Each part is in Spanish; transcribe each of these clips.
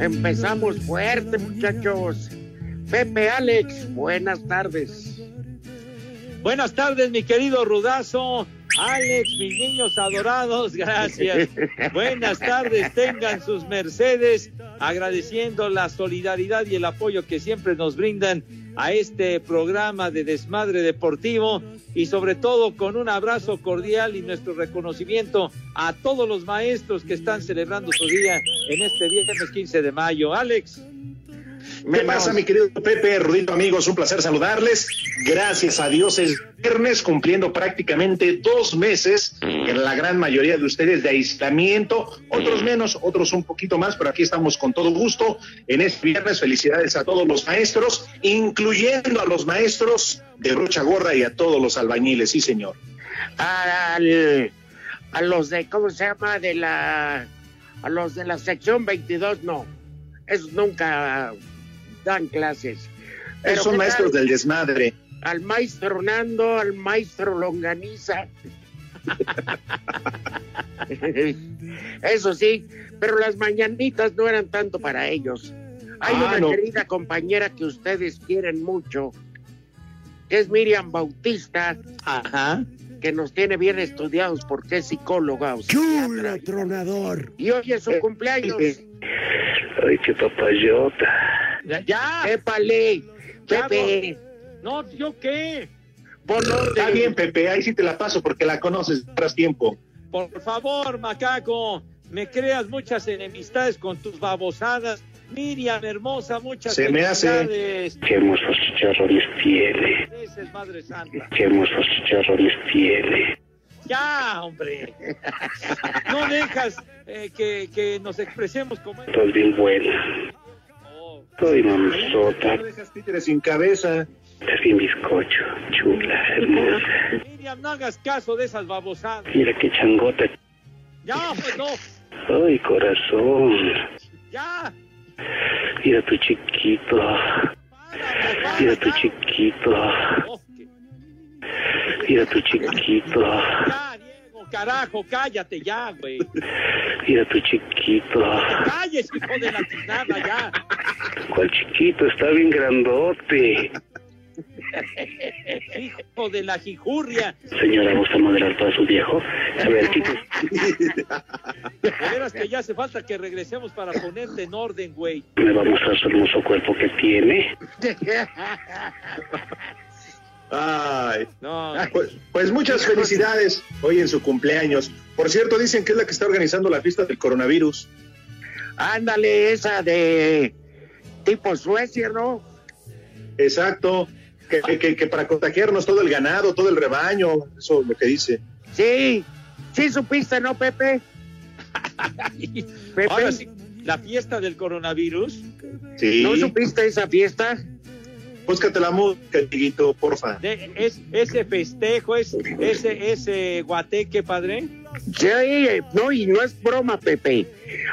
Empezamos fuerte, muchachos. Pepe Alex, buenas tardes. Buenas tardes, mi querido Rudazo. Alex, mis niños adorados, gracias. Buenas tardes, tengan sus mercedes, agradeciendo la solidaridad y el apoyo que siempre nos brindan a este programa de desmadre deportivo y sobre todo con un abrazo cordial y nuestro reconocimiento a todos los maestros que están celebrando su día en este viernes 15 de mayo. Alex. ¿Qué pasa, mi querido Pepe, Rudito, amigos? Un placer saludarles. Gracias a Dios es viernes, cumpliendo prácticamente dos meses en la gran mayoría de ustedes de aislamiento, otros menos, otros un poquito más, pero aquí estamos con todo gusto en este viernes. Felicidades a todos los maestros, incluyendo a los maestros de brocha gorra y a todos los albañiles, sí, señor. Al, a los de, ¿cómo se llama? De la, a los de la sección 22, no. Esos nunca dan clases. Son ¿qué maestros tal? del desmadre. Al maestro Nando, al maestro Longaniza. Eso sí, pero las mañanitas no eran tanto para ellos. Hay Ah, una no. querida compañera que ustedes quieren mucho, que es Miriam Bautista, Ajá. que nos tiene bien estudiados porque es psicóloga. o psiquiatra. tronador! Y hoy es su Eh, cumpleaños. Ay, qué papayota. Ya. Épale, Pepe, No, ¿yo qué? pon orden. Está bien, Pepe, ahí sí te la paso porque la conoces tras tiempo. Por favor, macaco, me creas muchas enemistades con tus babosadas. Miriam, hermosa, muchas Se me hace. Qué hermosos chicharrones tiene, Madre Santa. qué hermosos chicharrones tiene. Ya, hombre. No dejas eh, que, que nos expresemos como es. Estás bien buena, Soy mamazota, No dejas títeres sin cabeza. estás bien bizcocho, chula, hermosa. Miriam, no hagas caso de esas babosadas. Mira qué changota, Ya, pues no. ay corazón, Ya. mira tu chiquito, mira tu chiquito, mira tu chiquito, Ya, carajo, cállate ya, güey. mira tu chiquito. Calles, hijo de la tiznada, ya. ¿Cuál chiquito? Está bien grandote. Hijo de la jijurria. Señora, ¿gusta moderar para su viejo? A ver, chicos, De veras que ya hace falta que regresemos para ponerte en orden, güey. me va a mostrar su hermoso cuerpo que tiene. Ay. No, Pues, pues muchas felicidades hoy en su cumpleaños. Por cierto, dicen que es la que está organizando la fiesta del coronavirus. Ándale, esa de tipo Suecia, ¿no? Exacto. Que, que- que para contagiarnos todo el ganado, todo el rebaño, eso es lo que dice. Sí, sí supiste, ¿no, Pepe? Pepe, ahora sí, la fiesta del coronavirus. Sí. ¿no supiste esa fiesta? Búscate la música, Dieguito, porfa. De, es, ese festejo, es, ese, ese guateque, padre. Sí, no, y no es broma, Pepe.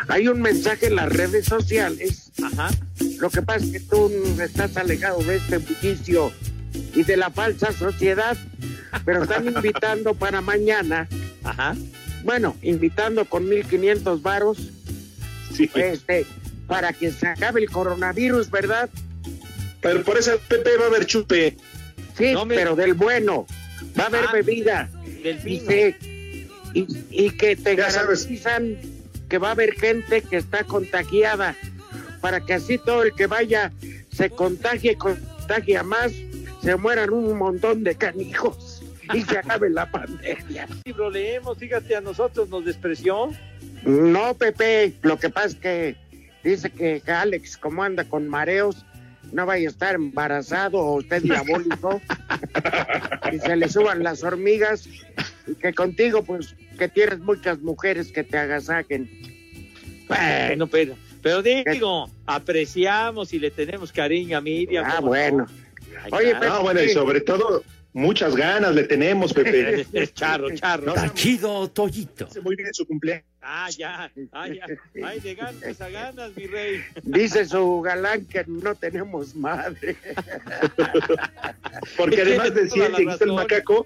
Hay un mensaje en las redes sociales. Ajá. Lo que pasa es que tú estás alejado de este bullicio y de la falsa sociedad, pero están invitando para mañana, Ajá. bueno, invitando con 1500 varos, Sí. este, para que se acabe el coronavirus, ¿verdad? Pero por esa Pepe va a haber chupe. Sí, No me- pero del bueno. Va a haber Ah, bebida. Del Y, se- y, y que te Ya sabes. garantizan que va a haber gente que está contagiada. para que así todo el que vaya se contagie, contagie a más, se mueran un montón de canijos y se acabe la pandemia. libro leemos, fíjate, a nosotros nos despreció. No, Pepe, lo que pasa es que dice que Alex, como anda con mareos, no vaya a estar embarazado o usted diabólico y se le suban las hormigas y que contigo, pues, que tienes muchas mujeres que te agasaquen. Bueno, pero, pero digo, apreciamos y le tenemos cariño a Miriam. Ah, bueno. Ay, Oye, pero- No, bueno, y sobre todo, muchas ganas le tenemos, Pepe. Es charro, charro. No, Chido Toyito. Muy bien su cumpleaños. Ah, ya, ah, ya. Ay, de ganas a ganas, mi rey. Dice su galán que no tenemos madre. Porque además decía, dijiste el macaco,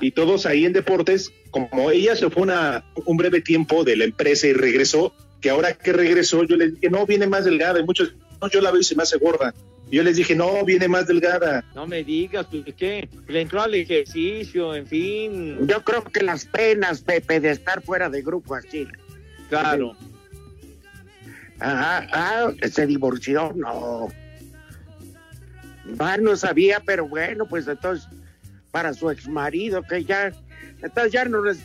y todos ahí en deportes, como ella se fue una, un breve tiempo de la empresa y regresó, que ahora que regresó, yo les dije, no, viene más delgada, y muchos, no, yo la veo y se me hace gorda. Yo les dije, no, viene más delgada. No me digas, pues, ¿qué? Le entró al ejercicio, en fin. Yo creo que las penas, Pepe, de estar fuera de grupo así. Claro. Ajá, ah, se divorció, no. Va, no sabía, pero bueno, pues entonces, para su ex marido, que ya, entonces ya nos,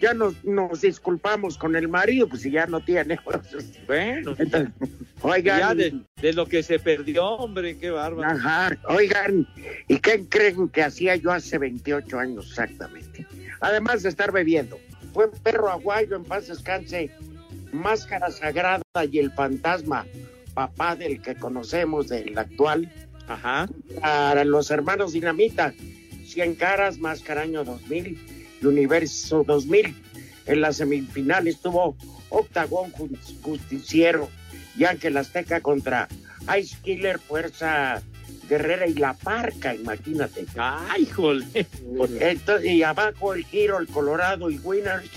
ya nos, nos disculpamos con el marido, pues si ya no tiene. Bueno, Entonces, ya oigan, de, de lo que se perdió, hombre, qué bárbaro. ajá, oigan, ¿y qué creen que hacía yo hace 28 años exactamente? Además de estar bebiendo, fue perro aguayo, en paz descanse, máscara sagrada y el fantasma, papá del que conocemos, del actual, Ajá. para los hermanos Dinamita, 100 caras, Máscara año 2000 y Universo 2000. En la semifinal estuvo Octagón Justiciero y Ángel Azteca contra Ice Killer, Fuerza Guerrera y La Parca, imagínate. Ay, jole. Entonces, y abajo el Giro, el Colorado y Winners,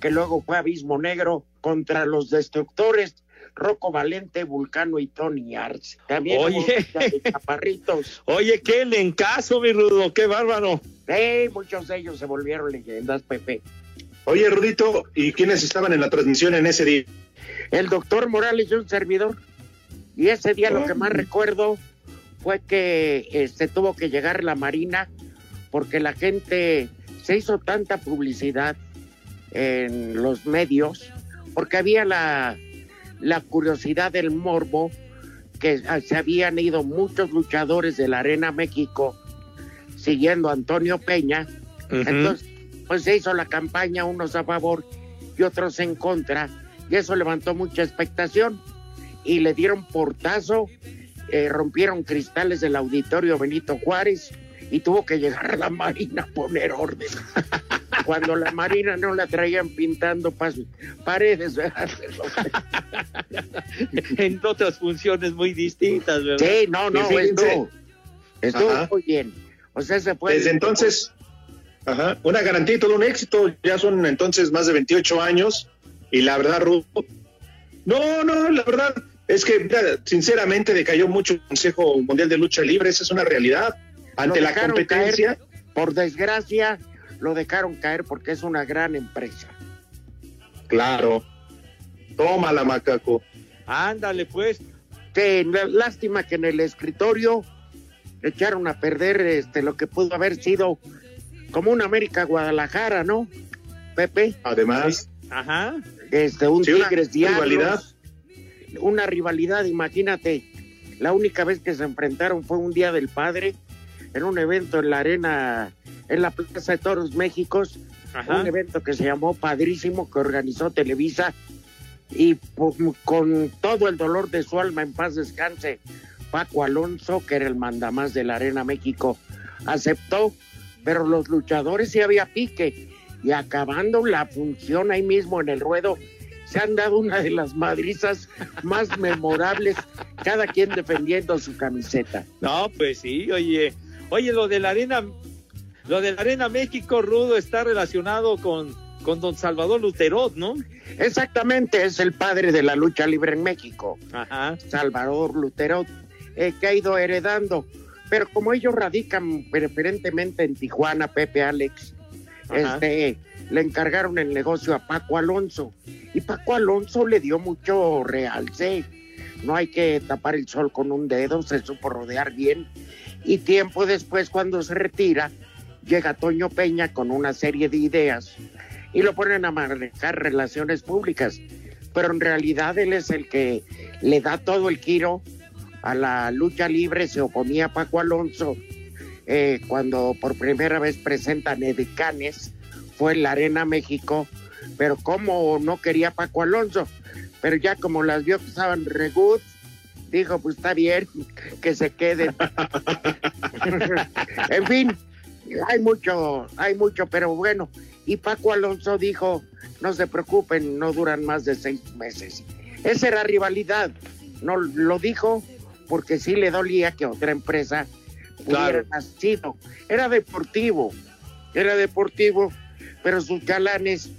que luego fue Abismo Negro contra los Destructores, Rocco Valente, Vulcano y Tony Arce. También Oye. de chaparritos. Oye, qué lencazo, mi rudo, qué bárbaro. Sí, muchos de ellos se volvieron leyendas, Pepe. Oye, Rudito, ¿y quiénes estaban en la transmisión en ese día? El doctor Morales y un servidor. Y ese día lo que más recuerdo fue que este, tuvo que llegar la Marina porque la gente se hizo tanta publicidad en los medios porque había la, la curiosidad del morbo que se habían ido muchos luchadores de la Arena México siguiendo a Antonio Peña entonces, pues se hizo la campaña, unos a favor y otros en contra, y eso levantó mucha expectación. Y le dieron portazo, eh, rompieron cristales del auditorio Benito Juárez, y tuvo que llegar la Marina a poner orden. Cuando la Marina no la traían pintando paredes, ¿verdad? en otras funciones muy distintas, ¿verdad? Sí, no, no, estuvo, estuvo Ajá. muy bien. O sea, se fue. Desde entonces, ajá, una garantía y todo un éxito. Ya son entonces más de 28 años. Y la verdad, Rudo, no, no, la verdad es que, mira, sinceramente, decayó mucho el Consejo Mundial de Lucha Libre. Esa es una realidad. Ante la competencia, caer. Por desgracia, lo dejaron caer porque es una gran empresa. claro. Tómala, macaco. Ándale, pues. La- lástima que en el escritorio echaron a perder este lo que pudo haber sido como un América Guadalajara, ¿no? Pepe, Además, Ajá. este un Sí, Tigres Diablos. Una rivalidad, imagínate. La única vez que se enfrentaron fue un día del padre en un evento en la arena en la Plaza de Toros México, Ajá. un evento que se llamó Padrísimo que organizó Televisa y po- con todo el dolor de su alma en paz descanse Paco Alonso que era el mandamás de la Arena México aceptó pero los luchadores sí había pique y acabando la función ahí mismo en el ruedo se han dado una de las madrizas más memorables cada quien defendiendo su camiseta No, pues sí, oye. Oye, lo de la Arena, lo de la Arena México, Rudo, está relacionado con, con don Salvador Luterot, ¿no? exactamente es el padre de la lucha libre en México Ajá. Salvador Lutero, eh, que ha ido heredando. Pero como ellos radican preferentemente en Tijuana, Pepe Alex, Ajá. este, le encargaron el negocio a Paco Alonso. Y Paco Alonso le dio mucho realce no hay que tapar el sol con un dedo, se supo rodear bien. Y tiempo después, cuando se retira, llega Toño Peña con una serie de ideas y lo ponen a manejar relaciones públicas. Pero en realidad él es el que le da todo el giro a la lucha libre, se oponía a Paco Alonso eh, cuando por primera vez presentan Edicanes, fue en la Arena México, pero como no quería Paco Alonso, pero ya como las vio que estaban re good, dijo, pues está bien, que se queden. en fin, hay mucho, hay mucho, pero bueno. Y Paco Alonso dijo, no se preocupen, no duran más de seis meses. Esa era rivalidad. No lo dijo porque sí le dolía que otra empresa hubiera nacido. Era deportivo, era deportivo, pero sus galanes,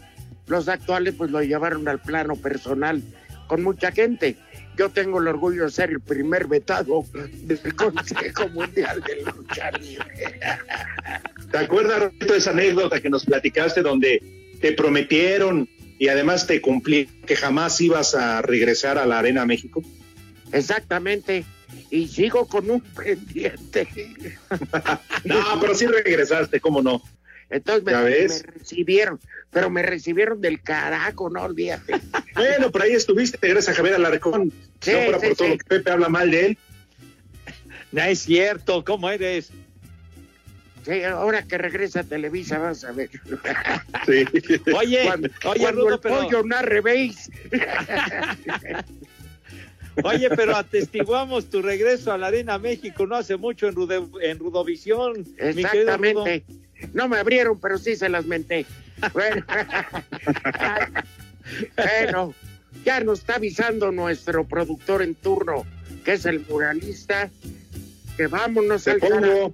los actuales, pues lo llevaron al plano personal con mucha gente. Yo tengo el orgullo de ser el primer vetado del Consejo Mundial de Lucha Libre. ¿Te acuerdas Roberto, de esa anécdota que nos platicaste donde te prometieron y además te cumplí que jamás ibas a regresar a la Arena México? Exactamente. Y sigo con un pendiente. No, pero sí regresaste, ¿cómo no? Entonces me, recibieron, pero me recibieron del carajo, no olvídate. Bueno, por ahí estuviste, gracias a Javier Alarcón. Sí, no fuera sí, por todo sí. lo que Pepe habla mal de él. No es cierto, ¿cómo eres? Sí, ahora que regresa a Televisa vas a ver. Sí. Oye, cuando oye, cuando Rudo, el pero, pollo narre, ¿veis? oye, pero atestiguamos tu regreso a la Arena México no hace mucho en, Rude- en Rudovisión. mi querido Rudo. Exactamente. No me abrieron, pero sí se las menté. Bueno, bueno, ya nos está avisando nuestro productor en turno, que es el muralista, que vámonos al. Órale.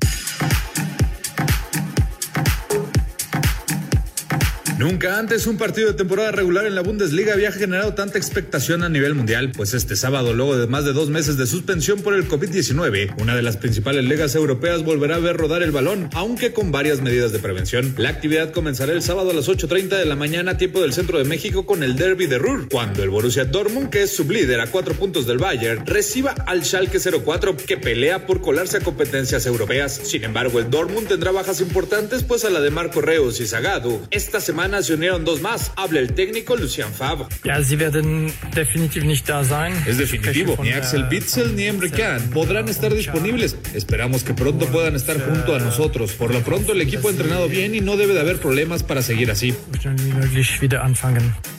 Nunca antes un partido de temporada regular en la Bundesliga había generado tanta expectación a nivel mundial, pues este sábado, luego de más de dos meses de suspensión por el COVID-19, una de las principales ligas europeas volverá a ver rodar el balón, aunque con varias medidas de prevención. La actividad comenzará el sábado a las 8.30 de la mañana, tiempo del centro de México, con el derby de Ruhr, cuando el Borussia Dortmund, que es sublíder a cuatro puntos del Bayern, reciba al Schalke 04, que pelea por colarse a competencias europeas. Sin embargo, el Dortmund tendrá bajas importantes, pues a la de Marco Reus y Zagadu. Esta semana se unieron dos más. Habla el técnico Lucian Favre. Ja, sie werden definitiv nicht da sein. Es definitivo, ni Axel Witzel ni Emre Can podrán estar disponibles. Esperamos que pronto puedan estar junto a nosotros. Por lo pronto el equipo ha entrenado bien y no debe de haber problemas para seguir así.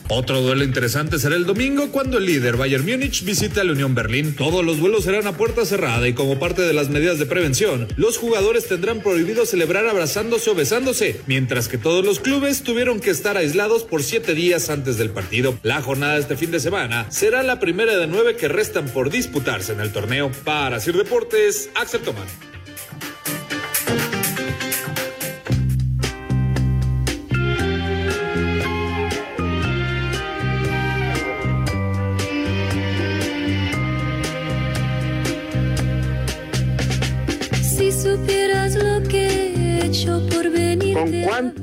Otro duelo interesante será el domingo cuando el líder Bayern Múnich visita a la Unión Berlín. Todos los vuelos serán a puerta cerrada y como parte de las medidas de prevención, los jugadores tendrán prohibido celebrar abrazándose o besándose, mientras que todos los clubes tuvieron que estar aislados por siete días antes del partido. La jornada de este fin de semana será la primera de nueve que restan por disputarse en el torneo. Para Sir Deportes, Axel Tomán. Si supieras lo que he hecho por venir. ¿Con cuán-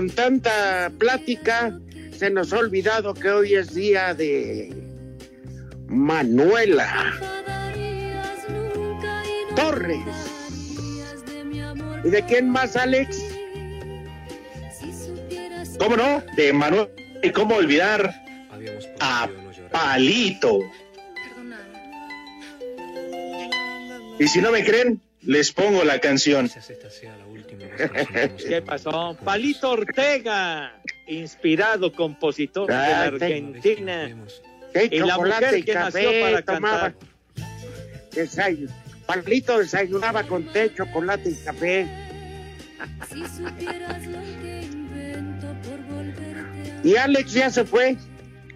Con tanta plática, se nos ha olvidado que hoy es día de Manuela Torres. ¿Y de quién más, Alex? ¿Cómo no? De Manuel. ¿Y cómo olvidar a Palito? Y si no me creen, les pongo la canción. ¿Qué pasó? Palito Ortega, inspirado compositor de la Ah, te- Argentina. ¿Qué Y la chocolate mujer y que nació café para tomaba? cantar. Palito desayunaba con té, chocolate y café. ¿Y Alex ya se fue?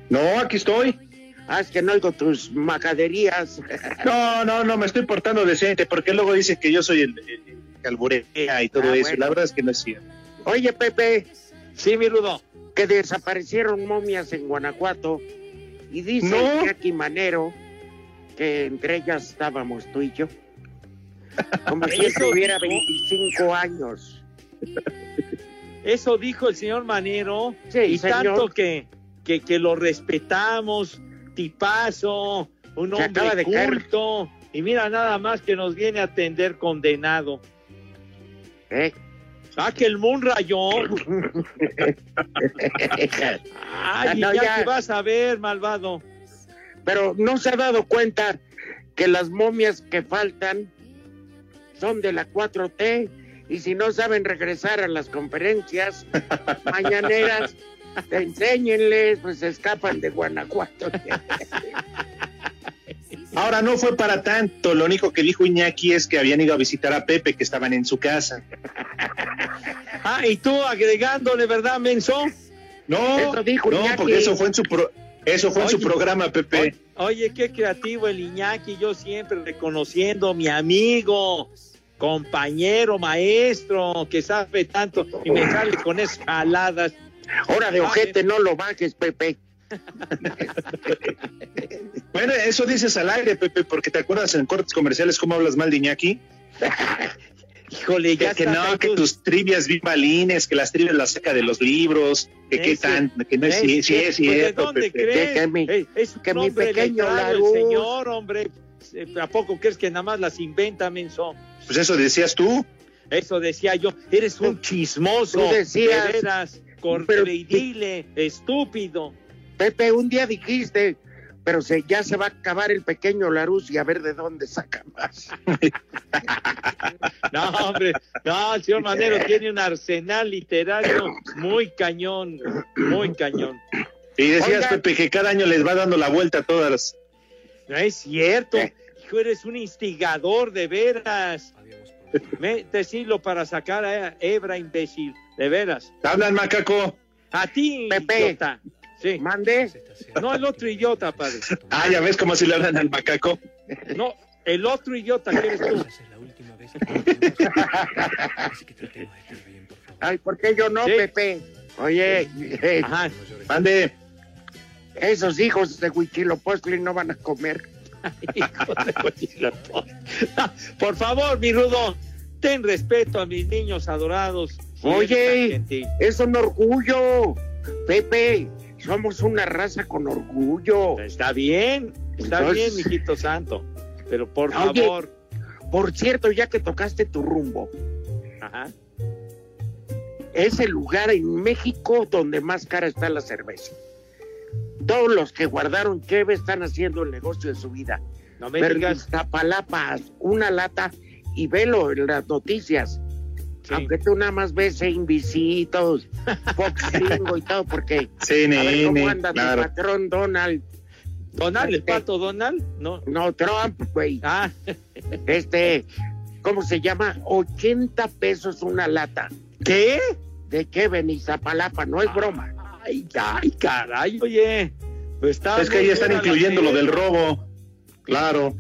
No, aquí estoy. Ah, es que no oigo tus macaderías. No, no, no, me estoy portando decente porque luego dicen que yo soy el, el- el que alburea y todo Ah, eso. bueno. La verdad es que no es cierto. Oye, Pepe, Sí, mi Rudo. que desaparecieron momias en Guanajuato y dice No. Jackie Manero que entre ellas estábamos tú y yo. Como si Eso tuviera dijo. 25 años. Eso dijo el señor Manero. Sí, y señor. tanto que, que, que lo respetamos, tipazo, un Se hombre de caer. culto. Y mira nada más que nos viene a atender condenado. ¿eh? Ah, que el Moon rayó. Ay, no, ya ya. que vas a ver, malvado. Pero no se ha dado cuenta que las momias que faltan son de la 4T y si no saben regresar a las conferencias mañaneras, enséñenles, pues se escapan de Guanajuato. Ahora no fue para tanto, lo único que dijo Iñaki es que habían ido a visitar a Pepe, que estaban en su casa. Ah, y tú agregándole, ¿verdad, Menso? No, Eso dijo no, Iñaki. porque eso fue en su pro- eso fue en su programa, Pepe. Oye, qué creativo el Iñaki, yo siempre reconociendo mi amigo, compañero, maestro, que sabe tanto y me sale con escaladas. Hora de ojete, no lo bajes, Pepe. Bueno, eso dices al aire, Pepe, porque te acuerdas en cortes comerciales cómo hablas mal de Iñaki. Híjole, ya Que, que no, que tus- trivias bien balines, que las trivias las saca de los libros, que qué tan, que no es, sí, sí es pues, ¿De cierto, dónde Pepe. crees? Que- que mi- es que mi pequeño el señor, hombre. Eh, ¿A poco crees que nada más las inventa, Menso? Pues eso decías tú. Eso decía yo, eres un chismoso, Tú decías, de veras, pero- corredile, estúpido. Pepe, un día dijiste, pero se, ya se va a acabar el pequeño Larus y a ver de dónde saca más. No, hombre, no, el señor Manero tiene un arsenal literario muy cañón, muy cañón. Y decías, Oiga. Pepe, que cada año les va dando la vuelta a todas las... No es cierto, Eh. hijo, eres un instigador de veras. Me, decirlo para sacar a Ebra, imbécil, de veras. Hablan, macaco. A ti, Pepe. idiota. Sí, Mande. no el otro idiota, padre. Ah, ya ves cómo si le hablan al macaco. No, el otro idiota que eres tú. Ay, ¿por qué yo no, Sí. Pepe? Oye, eh, Ajá. Mande. esos hijos de Huichilopochtli no van a comer. De. Por favor, mi Rudo, ten respeto a mis niños adorados. Oye. Es un orgullo, Pepe. Somos una raza con orgullo. Está bien, está Entonces- bien, mijito santo. Pero por Oye. favor. Por cierto, ya que tocaste tu rumbo, Ajá. es el lugar en México donde más cara está la cerveza. Todos los que guardaron cheve están haciendo el negocio de su vida. No me Pero en digas. Iztapalapa, una lata y velo en las noticias. Sí. Aunque tú nada más ves en visitos, Fox Gringo y todo, porque a ver CNN, cómo anda claro. tu patrón Donald, Donald, el Este- pato Donald, no. no Trump, güey. Ah, Este, ¿cómo se llama? 80 pesos una lata. ¿qué? ¿De qué ven Iztapalapa? No es broma. Ay, ay, caray, oye. Pues está Es que ahí están incluyendo lo del robo. Claro.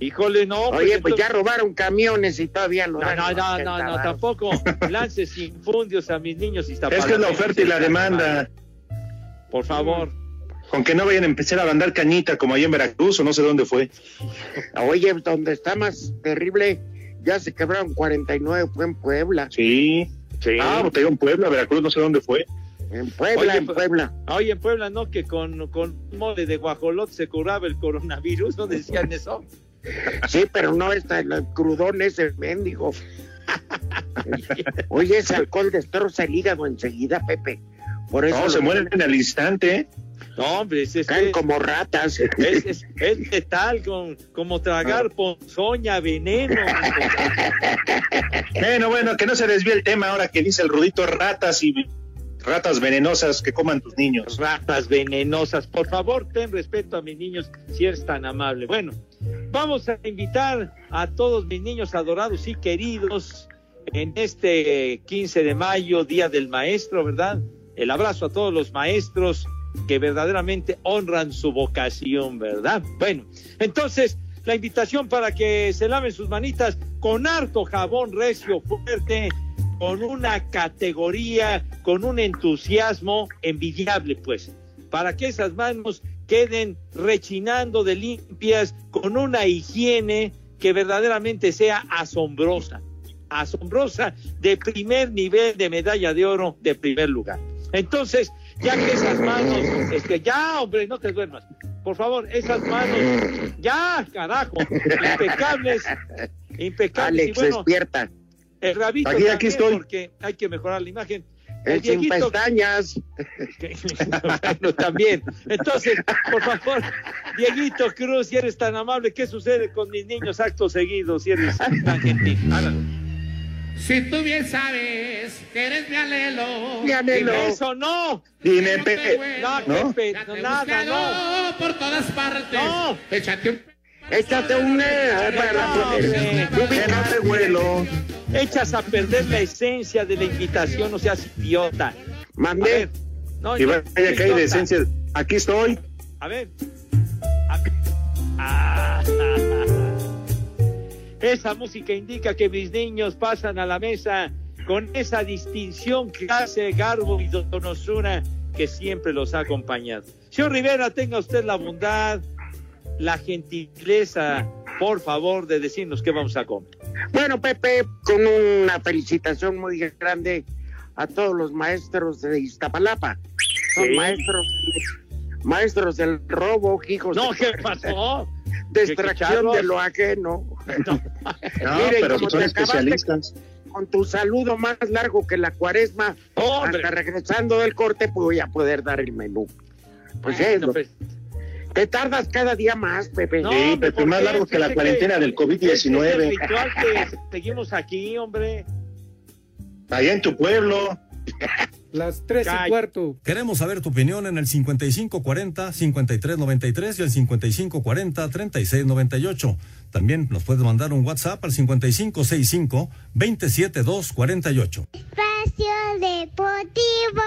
Híjole, no. Oye, pues entonces- ya robaron camiones y todavía lo No, no, no, 80 no, no, tampoco lances infundios a mis niños Es que es la oferta y la demanda. Por favor. Con que no vayan a empezar a andar cañita como allá en Veracruz o no sé dónde fue. Oye, donde está más terrible, ya se quebraron 49, fue en Puebla. Sí. Sí. Ah, pues te digo en Puebla, Veracruz, no sé dónde fue. En Puebla, Oye, en pues- Puebla. Oye, en Puebla, ¿no? Que con, con mole de guajolot se curaba el coronavirus, ¿no decían eso? Sí, pero no está el crudón ese mendigo. Oye, ese alcohol destroza el hígado enseguida, Pepe. Por eso No, se mueren en el instante. No, hombre, es, es, caen es, como ratas. es, es- es letal, con, como tragar ponzoña, veneno. Bueno, bueno, que no se desvíe el tema ahora que dice el Rudito ratas y ratas venenosas que coman tus niños. ratas venenosas. Por favor, ten respeto a mis niños si eres tan amable. Bueno, vamos a invitar a todos mis niños adorados y queridos en este 15 de mayo, Día del Maestro, ¿verdad? El abrazo a todos los maestros que verdaderamente honran su vocación, ¿verdad? Bueno, entonces la invitación para que se laven sus manitas con harto jabón recio, fuerte, con una categoría, con un entusiasmo envidiable, pues, para que esas manos queden rechinando de limpias, con una higiene que verdaderamente sea asombrosa, asombrosa de primer nivel de medalla de oro de primer lugar. Entonces, ya que esas manos, este, ya, hombre, no te duermas. Por favor, esas manos, ya, carajo, impecables, impecables. Alex, y bueno, despierta. El rabito Aquí, aquí estoy. porque hay que mejorar la imagen. El sin Dieguito- pestañas. que- bueno, también. Entonces, por favor, Dieguito Cruz, si eres tan amable, ¿qué sucede con mis niños actos seguidos? Si eres tan gentil. Si tú bien sabes que eres mi alelo. Mi anhelo. Dime eso no. Dime, Pepe. No, ¿No? Pepe, no, nada, no. por todas partes. No. Échate un Échate un... eh, de vuelo. Echas a perder la esencia de la invitación, no seas idiota. Ver. No, Y vaya que hay idiota. decencia. Aquí estoy. A ver. Ah. Esa música indica que mis niños pasan a la mesa con esa distinción, clase, garbo y donosura que siempre los ha acompañado. Señor Rivera, tenga usted la bondad, la gentileza, por favor, de decirnos qué vamos a comer. Bueno, Pepe, con una felicitación muy grande a todos los maestros de Iztapalapa. Son Sí. maestros, maestros del robo, hijos No, de, ¿qué pasó? de ¿Qué de lo ajeno. No, Miren, pero como son te especialistas. Con tu saludo más largo que la cuaresma, Hombre. hasta regresando del corte, pues voy a poder dar el menú. Pues Bueno, es lo- pues, te tardas cada día más, Pepe. no, Sí, Pepe, ¿por más largo que la cuarentena del COVID-19. Es el ritual que seguimos aquí, hombre. Allá en tu pueblo. Las tres Calla. y cuarto. Queremos saber tu opinión en el 5540-5393 y el 5540-3698. También nos puedes mandar un WhatsApp al 5565-27248. Espacio Deportivo.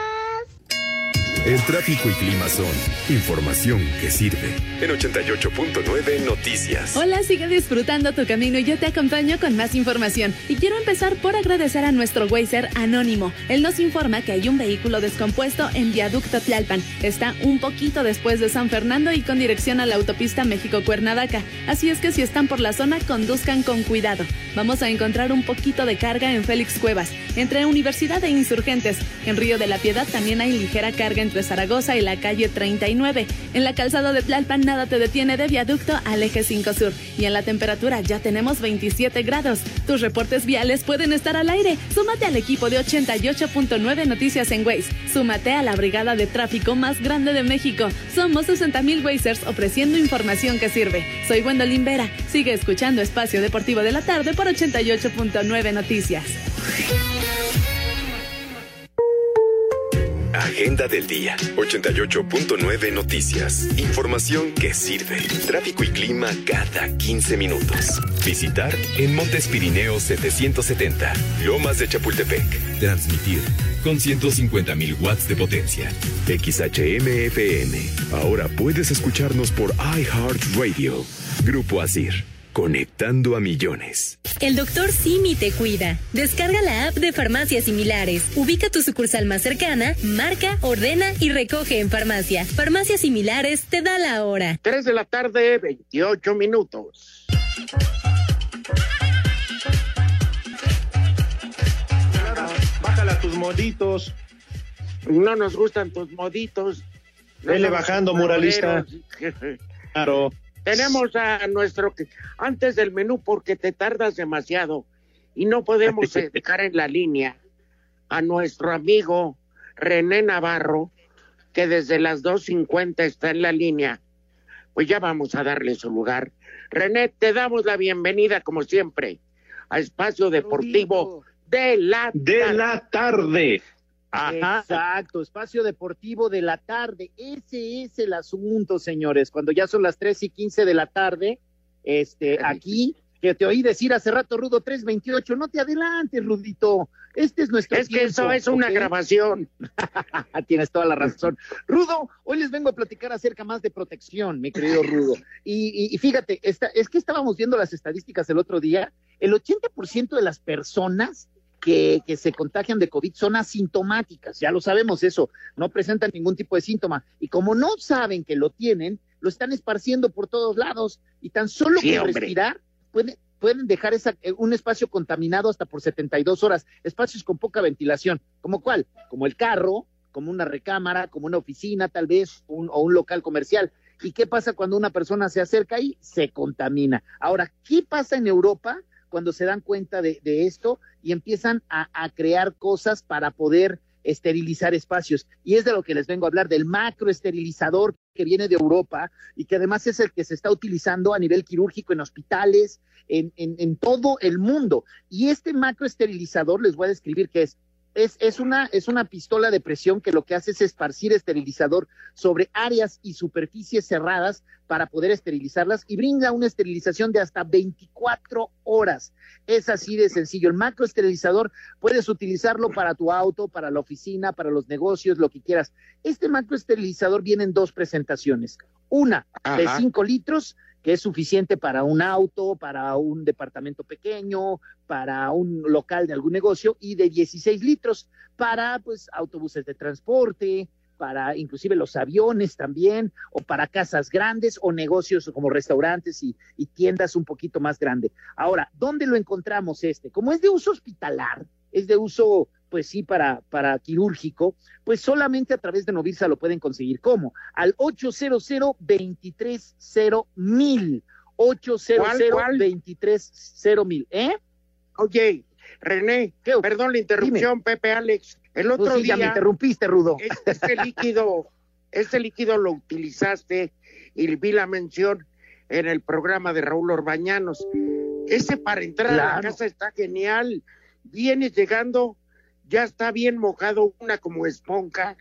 El tráfico y clima son información que sirve. En 88.9 Noticias. Hola, sigue disfrutando tu camino y yo te acompaño con más información. Y quiero empezar por agradecer a nuestro Weiser Anónimo. Él nos informa que hay un vehículo descompuesto en Viaducto Tlalpan. Está un poquito después de San Fernando y con dirección a la autopista México-Cuernavaca. Así es que si están por la zona, conduzcan con cuidado. Vamos a encontrar un poquito de carga en Félix Cuevas, entre Universidad e Insurgentes. En Río de la Piedad también hay ligera carga entre Zaragoza y la calle 39. En la calzada de Tlalpan nada te detiene de viaducto al eje 5 sur. Y en la temperatura ya tenemos 27 grados. Tus reportes viales pueden estar al aire. Súmate al equipo de 88.9 Noticias en Waze. Súmate a la brigada de tráfico más grande de México. Somos 60 mil Wazers ofreciendo información que sirve. Soy Gwendolyn Vera. Sigue escuchando Espacio Deportivo de la Tarde por 88.9 Noticias. Agenda del día. 88.9 Noticias. Información que sirve. Tráfico y clima cada 15 minutos. Visitar en Montes Pirineos 770. Lomas de Chapultepec. Transmitir con 150.000 watts de potencia. XHMFM. Ahora puedes escucharnos por iHeartRadio. Grupo Asir. Conectando a millones. El doctor Simi te cuida. Descarga la app de farmacias similares. Ubica tu sucursal más cercana, marca, ordena y recoge en farmacia. Farmacias similares te da la hora. 3 de la tarde, 28 minutos. Bájala tus moditos. No nos gustan tus moditos. No Vele bajando, muralista. Claro. Tenemos a nuestro antes del menú porque te tardas demasiado y no podemos dejar en la línea a nuestro amigo René Navarro que desde las 2.50 está en la línea. Pues ya vamos a darle su lugar. René, te damos la bienvenida como siempre a Espacio Deportivo de la De la tarde. Exacto, espacio deportivo de la tarde. Ese es el asunto, señores. Cuando ya son las tres y quince de la tarde, este, aquí, que te oí decir hace rato, Rudo 328, no te adelantes, Rudito. Este es nuestro Es que eso es una grabación. Tienes toda la razón. Rudo, hoy les vengo a platicar acerca más de protección, mi querido Rudo. Y, y- y fíjate, esta, es que estábamos viendo las estadísticas el otro día. El 80% de las personas que, que se contagian de COVID son asintomáticas, ya lo sabemos eso, no presentan ningún tipo de síntoma. Y como no saben que lo tienen, lo están esparciendo por todos lados y tan solo Sí, con respirar pueden, pueden dejar esa, eh, un espacio contaminado hasta por 72 horas, espacios con poca ventilación. ¿Como cuál? Como el carro, como una recámara, como una oficina tal vez, un- o un local comercial. ¿Y qué pasa cuando una persona se acerca ahí? Se contamina. Ahora, ¿qué pasa en Europa cuando se dan cuenta de, esto y empiezan a, crear cosas para poder esterilizar espacios? Y es de lo que les vengo a hablar, del macroesterilizador que viene de Europa y que además es el que se está utilizando a nivel quirúrgico en hospitales, en todo el mundo. Y este macroesterilizador, les voy a describir qué es. Es, es, una, es una pistola de presión que lo que hace es esparcir esterilizador sobre áreas y superficies cerradas para poder esterilizarlas y brinda una esterilización de hasta 24 horas. Es así de sencillo. El macroesterilizador puedes utilizarlo para tu auto, para la oficina, para los negocios, lo que quieras. Este macroesterilizador viene en dos presentaciones. Una de Ajá. 5 litros, que es suficiente para un auto, para un departamento pequeño, para un local de algún negocio, y de 16 litros para pues autobuses de transporte, para inclusive los aviones también, o para casas grandes o negocios como restaurantes y, y tiendas un poquito más grande. Ahora, ¿dónde lo encontramos este? Como es de uso hospitalar, es de uso, pues sí, para, para quirúrgico, pues solamente a través de Novirsa lo pueden conseguir. ¿Cómo? Al 800 230 mil. 800 cuál? 230 mil. ¿Eh? Oye, René, perdón la interrupción, Pepe Alex. El Pues otro ya día. me interrumpiste, Rudo. Este, este líquido, este líquido lo utilizaste y vi la mención en el programa de Raúl Orbañanos. Ese para entrar a la casa está genial. Vienes llegando, ya está bien mojado, una como esponja.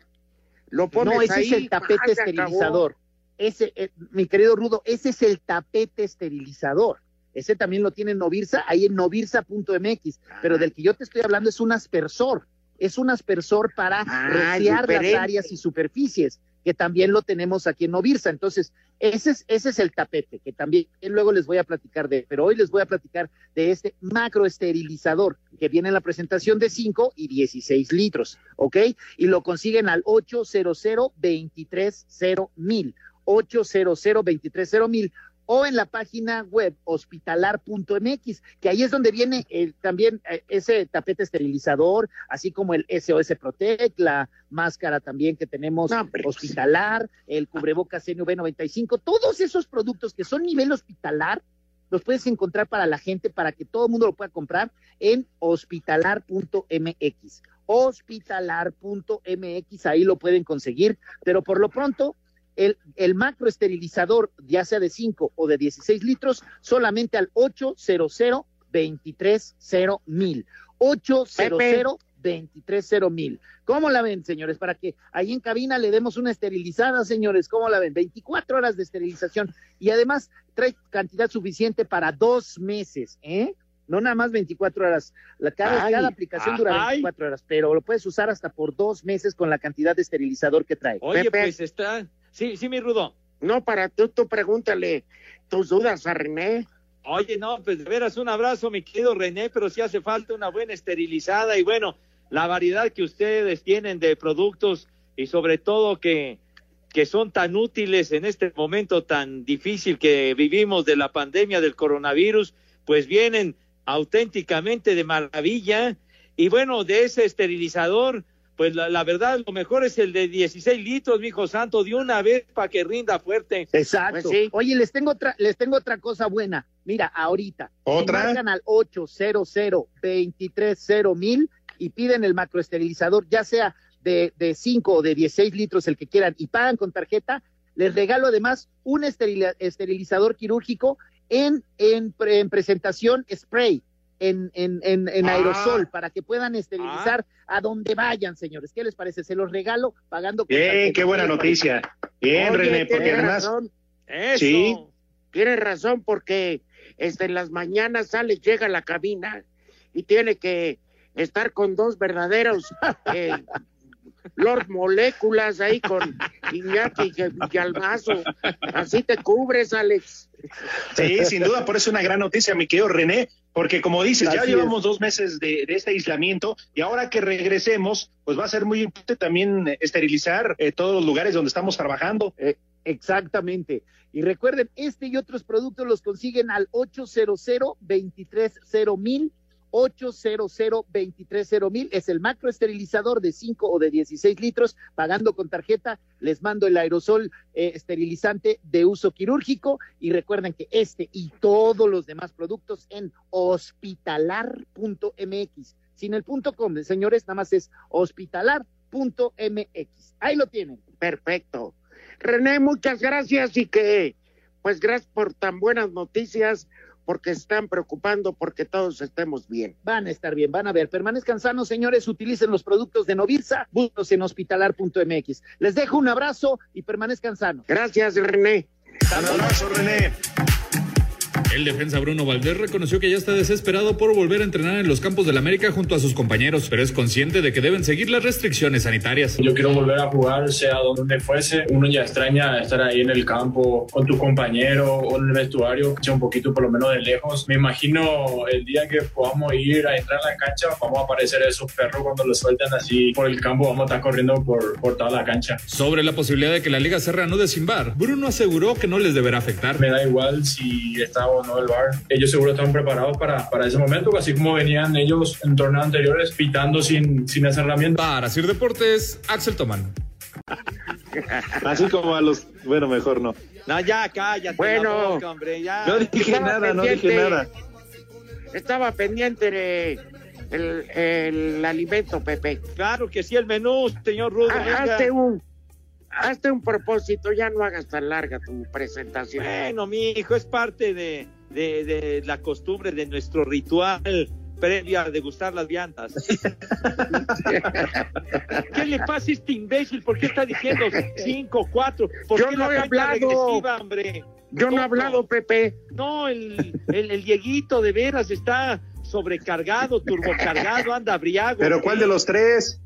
Lo pones No, ese ahí, es el tapete ¡ah, acabó! esterilizador. Ese, eh, mi querido Rudo, ese es el tapete esterilizador. Ese también lo tiene Novirsa, ahí en novirsa.mx. Pero del que yo te estoy hablando es un aspersor. Es un aspersor para Ah, rociar las áreas y superficies, que también lo tenemos aquí en Novirsa. Entonces, ese es, ese es el tapete, que también luego les voy a platicar de, pero hoy les voy a platicar de este macroesterilizador, que viene en la presentación de 5 y 16 litros, ¿ok? Y lo consiguen al 800 230 mil, 800 230 mil, o en la página web hospitalar.mx, que ahí es donde viene eh, también eh, ese tapete esterilizador, así como el SOS Protect, la máscara también que tenemos hospitalar, el cubrebocas NV95, todos esos productos que son nivel hospitalar, los puedes encontrar para la gente, para que todo el mundo lo pueda comprar en hospitalar.mx. Hospitalar.mx, ahí lo pueden conseguir, pero por lo pronto, el, el macroesterilizador, ya sea de 5 o de 16 litros, solamente al 800 230 mil. 800 230 mil. ¿Cómo la ven, señores? Para que ahí en cabina le demos una esterilizada, señores. ¿Cómo la ven? 24 horas de esterilización y además trae cantidad suficiente para dos meses, ¿eh? No nada más 24 horas. La, cada, Ay, cada aplicación dura ay. 24 horas, pero lo puedes usar hasta por dos meses con la cantidad de esterilizador que trae. Oye, Pepe. pues está. Sí, sí, mi Rudo. No, para tú, tú pregúntale tus dudas a René. Oye, no, pues de veras un abrazo, mi querido René, pero sí hace falta una buena esterilizada y bueno, la variedad que ustedes tienen de productos y sobre todo que, que son tan útiles en este momento tan difícil que vivimos de la pandemia del coronavirus, pues vienen auténticamente de maravilla. Y bueno, de ese esterilizador, pues la, la verdad, lo mejor es el de 16 litros, mi hijo santo, de una vez para que rinda fuerte. Exacto. Pues sí. Oye, les tengo otra, les tengo otra cosa buena. Mira, ahorita. ¿Otra? Si marcan al 800 230 mil y piden el macroesterilizador, ya sea de, de 5 o de 16 litros, el que quieran, y pagan con tarjeta, les regalo además un esterilizador quirúrgico en, en, en presentación spray. En, en, en, en Ah. aerosol para que puedan esterilizar a donde vayan, señores. ¿Qué les parece? Se los regalo pagando Bien, qué buena noticia. Bien, Oye, René, porque además, razón, Eso. Sí. tienes razón, porque este, en las mañanas sale, llega a la cabina y tiene que estar con dos verdaderos eh, Lord Moléculas ahí con Iñaki Villalbazo. Así te cubres, Alex. Sí, sin duda, por eso es una gran noticia, mi querido René, porque como dices, ya llevamos es. dos meses de, de este aislamiento y ahora que regresemos, pues va a ser muy importante también eh, esterilizar eh, todos los lugares donde estamos trabajando. Eh, exactamente. Y recuerden, este y otros productos los consiguen al 800 230 mil 800 230 mil es el macroesterilizador de 5 o de 16 litros, pagando con tarjeta, les mando el aerosol eh, esterilizante de uso quirúrgico y recuerden que este y todos los demás productos en hospitalar.mx, sin el punto com, señores, nada más es hospitalar.mx. Ahí lo tienen. Perfecto. René, muchas gracias y que, pues gracias por tan buenas noticias, porque están preocupando porque todos estemos bien. Van a estar bien, van a ver. Permanezcan sanos, señores. Utilicen los productos de Novirsa. Búsquenlos en hospitalar.mx. Les dejo un abrazo y permanezcan sanos. Gracias, René. Un abrazo, René. El defensa Bruno Valdés reconoció que ya está desesperado por volver a entrenar en los campos del América junto a sus compañeros, pero es consciente de que deben seguir las restricciones sanitarias. Yo quiero volver a jugar, sea donde fuese. Uno ya extraña estar ahí en el campo con tu compañero o en el vestuario, sea un poquito por lo menos de lejos. Me imagino el día que podamos ir a entrar a la cancha, vamos a aparecer esos perros cuando los sueltan así por el campo, vamos a estar corriendo por, por toda la cancha. Sobre la posibilidad de que la liga se reanude sin bar, Bruno aseguró que no les deberá afectar. Me da igual si está o no el. Ellos seguro están preparados para, para ese momento, así como venían ellos en torneos anteriores pitando sin, sin hacer herramientas. Para Sir Deportes, Axel Tomán. Así como a los. Bueno, mejor no. No, ya, cállate. Bueno. la boca, hombre, ya. No dije Estaba nada, no dije nada. Estaba pendiente de el, el alimento, Pepe. Claro que sí, el menú, señor Rudo. Venga. Hazte un, hazte un propósito, ya no hagas tan larga tu presentación. Bueno, mi hijo, es parte de, de, de la costumbre de nuestro ritual previo a degustar las viandas. ¿Qué le pasa a este imbécil? ¿Por qué está diciendo cinco, cuatro? ¿Por Yo qué no la he hablado. hombre? Yo no he hablado, Pepe. No, el, el, el Dieguito de veras está sobrecargado, turbocargado, anda briago. Pero ¿cuál de los tres?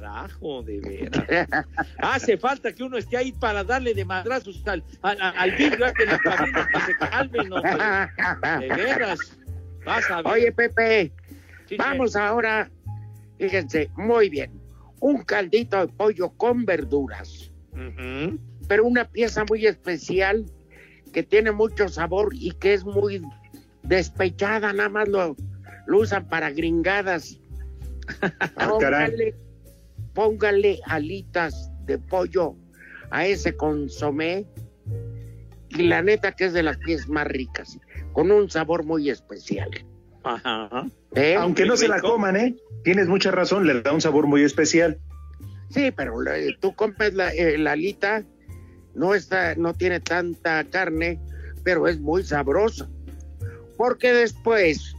Carajo, de veras. Hace falta que uno esté ahí para darle de madrazos al, al, al vidrio de la cabina que se calmen, hombre. De veras. Vas a ver. Oye, Pepe, Sí, vamos ahora, fíjense, muy bien. Un caldito de pollo con verduras, pero una pieza muy especial que tiene mucho sabor y que es muy despechada, nada más lo, lo usan para gringadas. Ah, caray. Póngale, alitas de pollo a ese consomé y la neta que es de las piezas más ricas, con un sabor muy especial. Ajá. ¿Eh? Aunque no se la coman, ¿eh? Tienes mucha razón, le da un sabor muy especial. Sí, pero eh, tú compras la, eh, la alita, no está, no tiene tanta carne, pero es muy sabrosa. Porque después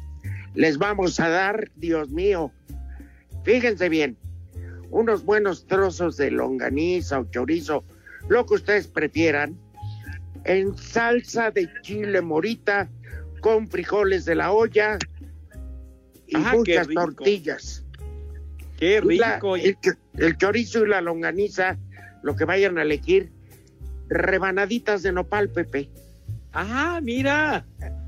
les vamos a dar, Dios mío, fíjense bien, unos buenos trozos de longaniza o chorizo, lo que ustedes prefieran, en salsa de chile morita con frijoles de la olla y Ah, qué muchas rico. tortillas. Qué la- rico. el, el chorizo y la longaniza, lo que vayan a elegir, rebanaditas de nopal, Pepe. Ah, mira.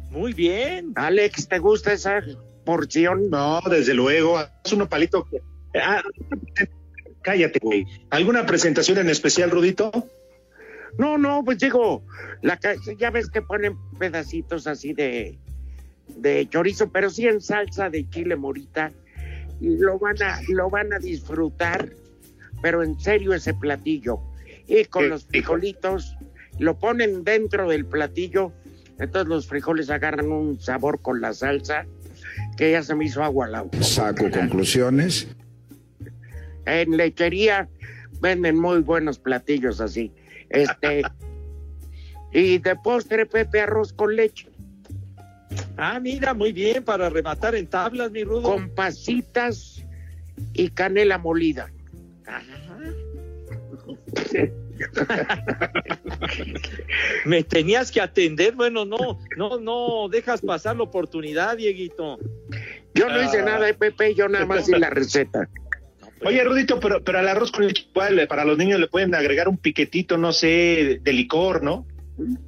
Muy bien. Alex, ¿te gusta esa porción? No, desde luego. Haz uno palito. Ah, cállate, güey. ¿Alguna presentación en especial, Rudito? No, no, pues digo, la, ca- ya ves que ponen pedacitos así de, de chorizo, pero sí en salsa de chile morita. Y lo van a, lo van a disfrutar, pero en serio ese platillo. Y con los frijolitos, lo ponen dentro del platillo, entonces los frijoles agarran un sabor con la salsa que ya se me hizo agua a la boca. Saco conclusiones. En lechería venden muy buenos platillos así. Este y de postre Pepe arroz con leche, Ah, mira, muy bien para rematar en tablas, mi Rudo. con pasitas y canela molida. Me tenías que atender. Bueno, no, no, no dejas pasar la oportunidad, Dieguito. Yo no hice Ah. nada de Pepe, yo nada más di la receta. Oye, Rudito, pero, pero al arroz con leche, igual, para los niños le pueden agregar un piquetito, no sé, de, de licor, ¿no?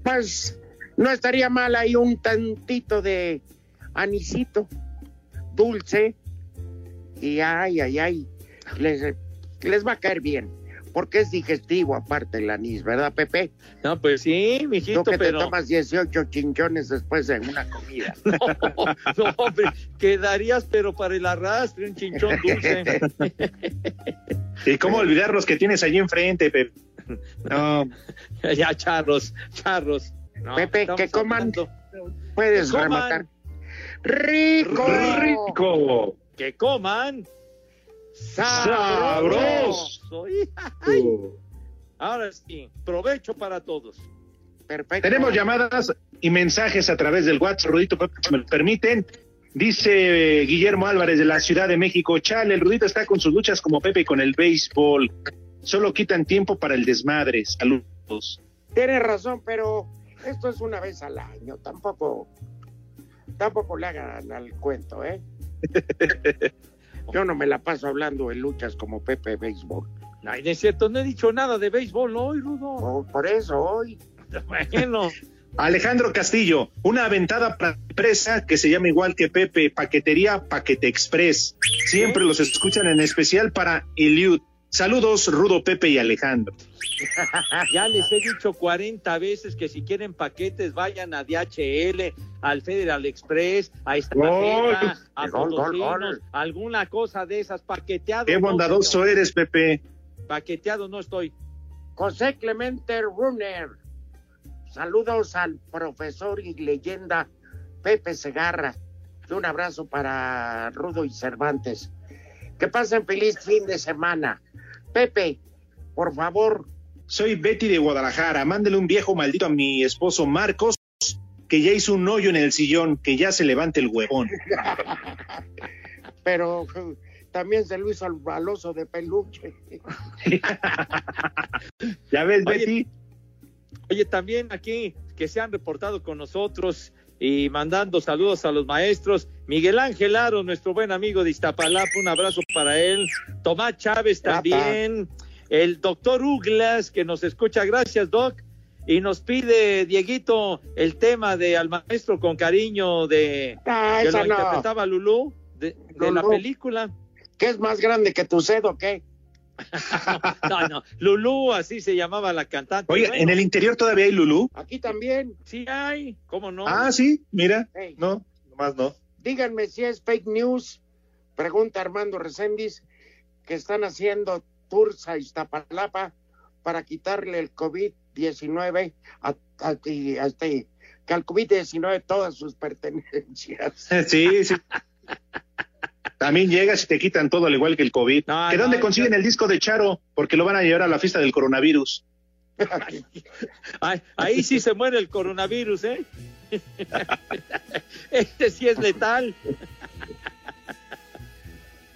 Pues no estaría mal ahí un tantito de anisito dulce y ay, ay, ay, les, les va a caer bien. Porque es digestivo aparte el anís, ¿verdad, Pepe? No, pues sí, mijito, Tú que pero... te tomas 18 chinchones después de una comida. No, hombre, quedarías pero para el arrastre, un chinchón dulce. ¿Y cómo olvidar los que tienes allí enfrente, Pepe? No. ya, charros, charros. No, Pepe, que coman. hablando- Puedes Que coman. rematar. ¡Rico! Rico. Que coman. Sabroso. Ahora sí, provecho para todos. Perfecto. Tenemos llamadas y mensajes a través del WhatsApp, Rudito, Pepe, si me lo permiten. Dice eh, Guillermo Álvarez de la Ciudad de México, chale, el Rudito está con sus luchas como Pepe con el béisbol. Solo quitan tiempo para el desmadre. Saludos. Tienes razón, pero esto es una vez al año. Tampoco, tampoco le hagan al cuento, ¿eh? Yo no me la paso hablando de luchas como Pepe Béisbol. Ay, no es cierto, no he dicho nada de béisbol hoy, Rudo. Oh, por eso hoy. Bueno, Alejandro Castillo, una aventada para empresa que se llama igual que Pepe, Paquetería Paquete Express. Siempre los escuchan en especial para Eliud. Saludos, Rudo, Pepe y Alejandro. ya les he dicho 40 veces que si quieren paquetes vayan a DHL, al Federal Express, a Estafeta, a Gol, gol, Potosinos, gol. alguna cosa de esas, paqueteado. Qué bondadoso eres, Pepe. Paqueteado no estoy. José Clemente Runner. Saludos al profesor y leyenda Pepe Segarra. Y un abrazo para Rudo y Cervantes. Que pasen feliz fin de semana. Pepe, por favor. Soy Betty de Guadalajara. Mándele un viejo maldito a mi esposo Marcos, que ya hizo un hoyo en el sillón, que ya se levante el huevón. Pero también se lo hizo al baloso de peluche. ¿Ya ves, Oye, Betty? Oye, también aquí que se han reportado con nosotros y mandando saludos a los maestros. Miguel Ángel Aro, nuestro buen amigo de Iztapalapa, un abrazo para él. Tomás Chávez también. El doctor Uglas, que nos escucha. Gracias, Doc. Y nos pide, Dieguito, el tema de Al Maestro con Cariño de Ah, que lo no. interpretaba Lulú de, de la película. ¿Qué es más grande que tu sed o qué? No, no, Lulú, así se llamaba la cantante. Oye, Bueno, ¿en el interior todavía hay Lulú? Aquí también. Sí hay, ¿cómo no? Ah, sí, mira. Hey. No, nomás no. Díganme si es fake news. Pregunta Armando Reséndiz que están haciendo tours a Iztapalapa para quitarle el COVID-19 a, a- a este, que al COVID-19 todas sus pertenencias. Sí, sí. También llegas y te quitan todo al igual que el COVID. No, ¿Que no, dónde consiguen el disco de Charo? Porque lo van a llevar a la fiesta del coronavirus. Ay, ahí sí se muere el coronavirus, ¿eh? Este sí es letal.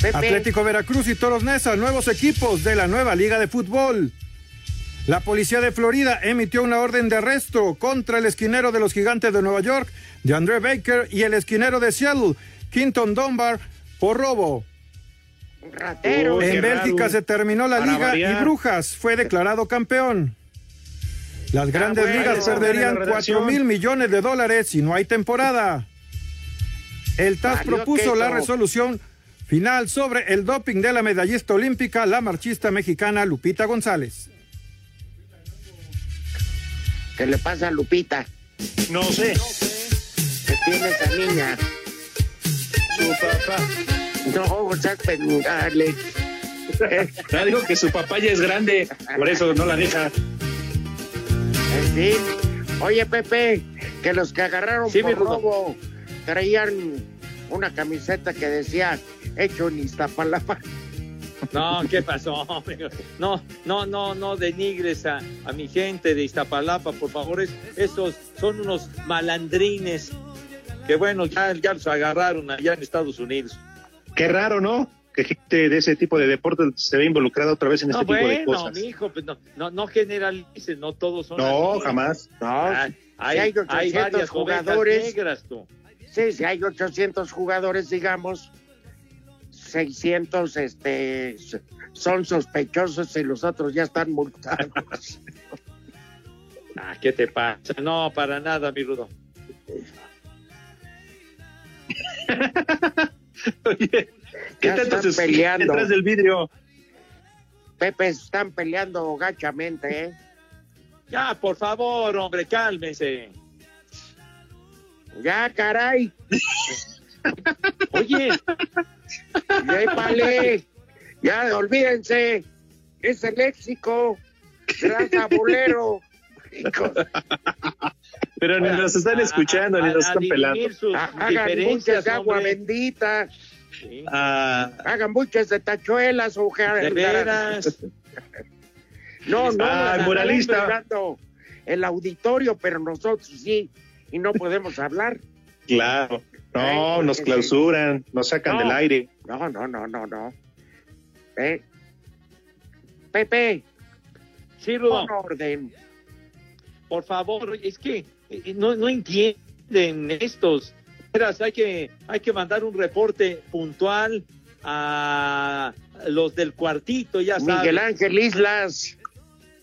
Pepe, Atlético Veracruz y Toros Neza, nuevos equipos de la nueva Liga de Fútbol. La policía de Florida emitió una orden de arresto contra el esquinero de los Gigantes de Nueva York, de André Baker, y el esquinero de Seattle, Quinton Dunbar, por robo. ratero. En Bélgica raro. se terminó la Para liga variar. y Brujas fue declarado campeón. Las grandes bueno, ligas perderían viene la 4 redacción. mil millones de dólares si no hay temporada. El TAS propuso la resolución final sobre el doping de la medallista olímpica, la marchista mexicana Lupita González. ¿Qué le pasa a Lupita? No sé. Que tiene esa niña. Su papá. No, o sea, pendale. Ya dijo que su papá ya es grande, por eso no la deja. En fin. Oye, Pepe, que los que agarraron Sí, por robo traían una camiseta que decía hecho en Iztapalapa. No, ¿qué pasó? No, no, no, no denigres a, a mi gente de Iztapalapa, por favor. Es- esos son unos malandrines que, bueno, ya, ya los agarraron allá en Estados Unidos. Qué raro, ¿no? Que gente de ese tipo de deportes se ve involucrada otra vez en No, este tipo de cosas. mi hijo, pues no, no, no generalices, no todos son No, jamás. No, Hay, si hay, hay hay 800 varias jugadores. jugadores negras, tú. Sí, si hay 800 jugadores, digamos, 600 este, son sospechosos y los otros ya están multados. Ah, ¿qué te pasa? No, para nada, mi Rudo. ¿Qué Ya tanto peleando. detrás del vidrio? Pepe, están peleando gachamente, ¿eh? Ya, por favor, hombre, cálmense. Ya, caray. Oye, Ya, vale. Ya, olvídense. Es el léxico. Gran tabulero. Hijos. Pero ni nos están escuchando, ni nos están pelando. Hagan buches de agua hombre. bendita. Sí. Ah, Hagan buches de tachuelas o De veras. No, no. Ah, moralista. esperando El auditorio, pero nosotros sí. Y no podemos hablar. claro. No, nos sí. clausuran, nos sacan No. del aire. No, no, no, no, no. ¿Eh? Pepe, Sí, Rudo. pon orden. Por favor, es que eh, no, no entienden estos. Verás, hay que, hay que mandar un reporte puntual a los del cuartito, ya sabes. Miguel Ángel Islas.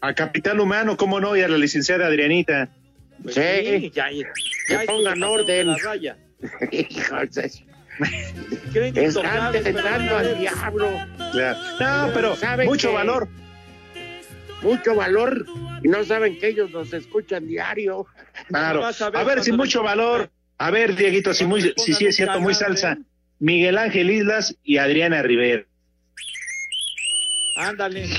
A Capitán Humano, cómo no, y a la licenciada Adrianita. Pues Sí. sí, ya, ya, pongan orden. de la raya. Hijos de- pero tentando al diablo. Claro. No, pero ¿Saben mucho qué? valor. Mucho valor. Y no saben que ellos nos escuchan diario. Claro. A A ver cuando mucho valor. A ver, Dieguito, si, muy, si sí es cierto, muy salsa. Miguel Ángel Islas y Adriana Rivera. Ándale.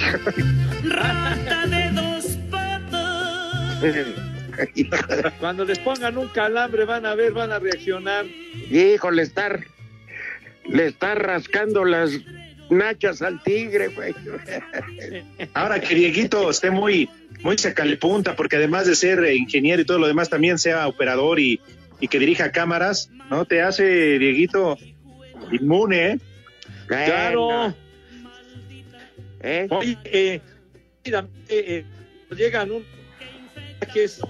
Cuando les pongan un calambre van a ver, van a reaccionar. Hijo, le está, le está rascando las nachas al tigre, güey. Ahora que Dieguito esté muy, muy punta, porque además de ser eh, ingeniero y todo lo demás, también sea operador y, y que dirija cámaras, ¿no? Te hace, Dieguito, inmune, ¿eh? Claro. ¿Eh? Oye, eh, rápidamente, eh, llegan un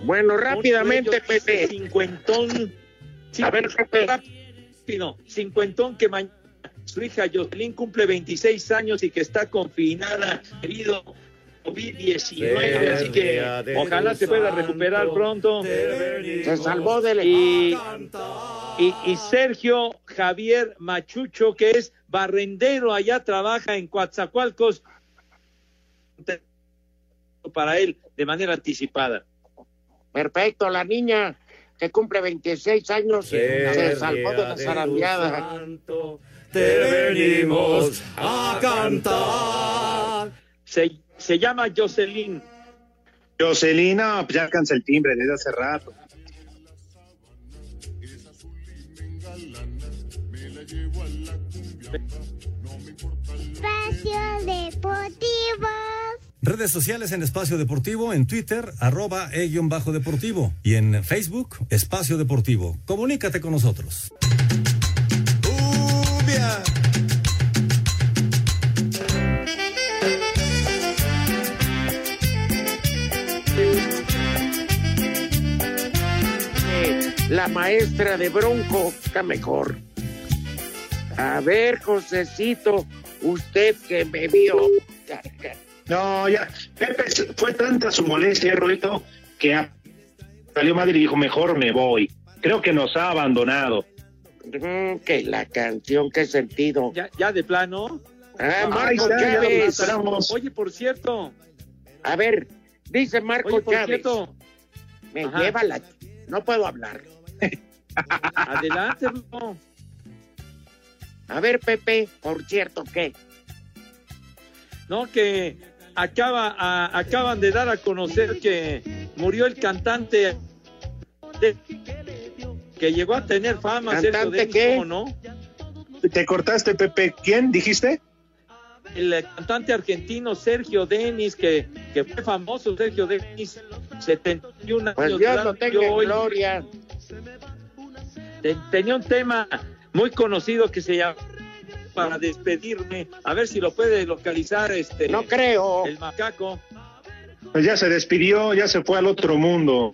Bueno, rápidamente, Pepe. Cincuentón. Sí, A ver, Pepe. rápido. Cincuentón que mañana su hija Jocelyn cumple 26 años y que está confinada debido a COVID-19. Así que ojalá se pueda recuperar pronto. Se salvó del... Y, y, y Sergio Javier Machucho, que es barrendero, allá trabaja en Coatzacoalcos, para él de manera anticipada. Perfecto, la niña que cumple 26 años se salvó de la zarandeada. Te venimos a cantar. Se, se llama Jocelyn. Jocelina, pues ya alcanza el timbre desde hace rato. Espacio Deportivo. Redes sociales en Espacio Deportivo, en Twitter, arroba e-bajo deportivo y en Facebook, Espacio Deportivo. Comunícate con nosotros. Eh, La maestra de Bronco está mejor. A ver, Josecito, usted que me vio. No, ya, Pepe, fue tanta su molestia, Rodito, que a- salió madre y dijo, mejor me voy. Creo que nos ha abandonado. Mm, que la canción, qué sentido. Ya, ya de plano. Ah, Marco ya Chávez. Oye, por cierto, A ver, dice Marco oye, por Chávez. cierto, Me Ajá. lleva la. No puedo hablar. adelante, Rudo. A ver, Pepe, por cierto, ¿qué? No, que acaba, a- acaban de dar a conocer que murió el cantante de- que llegó a tener fama. ¿Cantante qué? ¿cómo no? ¿Te cortaste, Pepe? ¿Quién dijiste? el cantante argentino Sergio Denis, que, que fue famoso Sergio Denis, 71 Pues años. Dios lo tenga en hoy. gloria. Te- tenía un tema muy conocido que se llama para despedirme. A ver si lo puede localizar este. No creo. El macaco. Pues ya se despidió, ya se fue al otro mundo.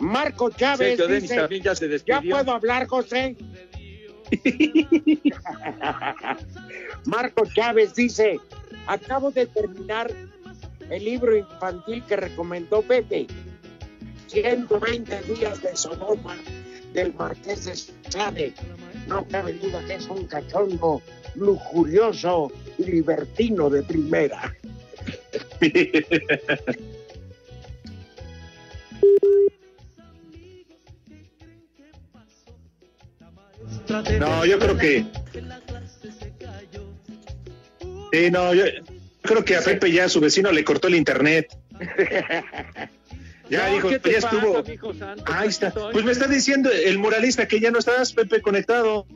Marco Chávez Sergio Denis dice, también ya se ¿ya despidió. puedo hablar, José? Marco Chávez dice, acabo de terminar el libro infantil que recomendó Pepe, 120 días de Sodoma del Marqués de Sade. No cabe duda que es un cachondo lujurioso y libertino de primera. No, yo creo que. Sí, no, yo creo que a Pepe ya su vecino le cortó el internet. Ya No, dijo, ¿qué te ya pasa, estuvo. santo? Ahí está. Estoy- Pues me está diciendo el muralista que ya no estás, Pepe, conectado.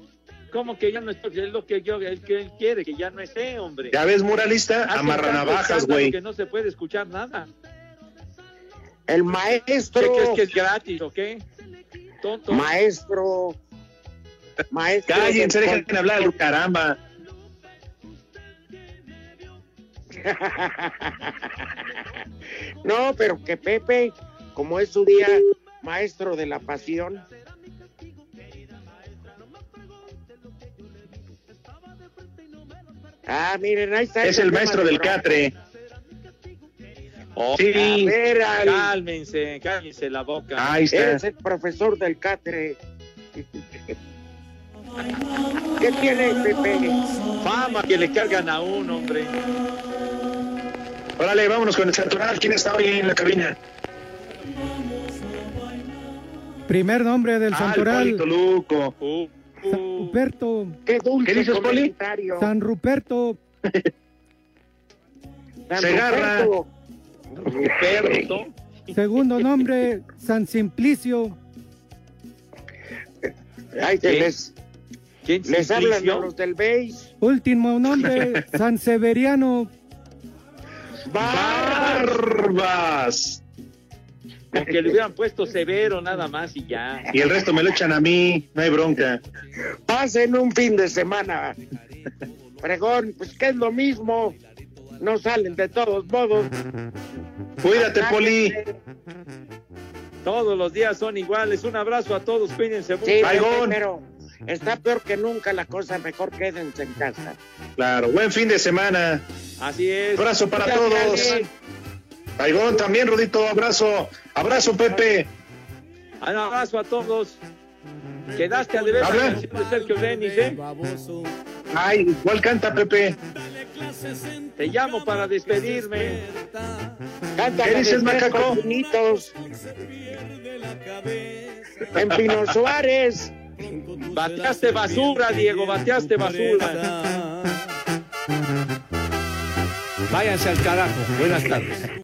¿Cómo que ya no estoy? Es lo que yo, él, que él quiere, que ya no esté, hombre. Ya ves, muralista, Hace amarra navajas, güey. Que no se puede escuchar nada. El maestro. ¿Qué crees que es gratis o qué? Tonto. Maestro. Maestro. Cállense, del dejen hablar, caramba. No, pero que Pepe, como es su día maestro de la pasión. Ah, miren, ahí está. Es el maestro de del catre. Oh, Sí. A ver, al- Cálmense, cálmense la boca. Ahí está. Eres el profesor del catre. ¿Qué tiene Pepe? Fama que le cargan a uno, hombre. Órale, vámonos con el Santoral. ¿Quién está hoy en la cabina? Primer nombre del Ah, Santoral, Luco. Uh, San Ruperto. Qué dulce ¿Qué dices, Poli? comentario. San Ruperto. San Segarra. Ruperto. Ruperto. Segundo nombre, San Simplicio. Ay, que ¿Qué? les, ¿Quién les hablan a los del BASE. Último nombre, San Severiano. Barbas. Con que le hubieran puesto severo nada más y ya. Y el resto me lo echan a mí, no hay bronca. Pasen un fin de semana. Fregón, pues que es lo mismo. No salen de todos modos. Cuídate, Poli. Todos los días son iguales. Un abrazo a todos, cuídense mucho. Sí, está peor que nunca la cosa. Mejor quédense en casa. Claro, buen fin de semana. Así es. Abrazo para todos. Ale. Baigón también, Rudito, abrazo. Abrazo, Pepe. Un abrazo a todos. Quedaste a deber de Sergio Denis, ¿eh? Ay, ¿cuál canta, Pepe? Te llamo para despedirme. Canta ¿Qué dices, macaco? En Pino Suárez. Bateaste basura, Diego, bateaste basura. Váyanse al carajo. Buenas tardes.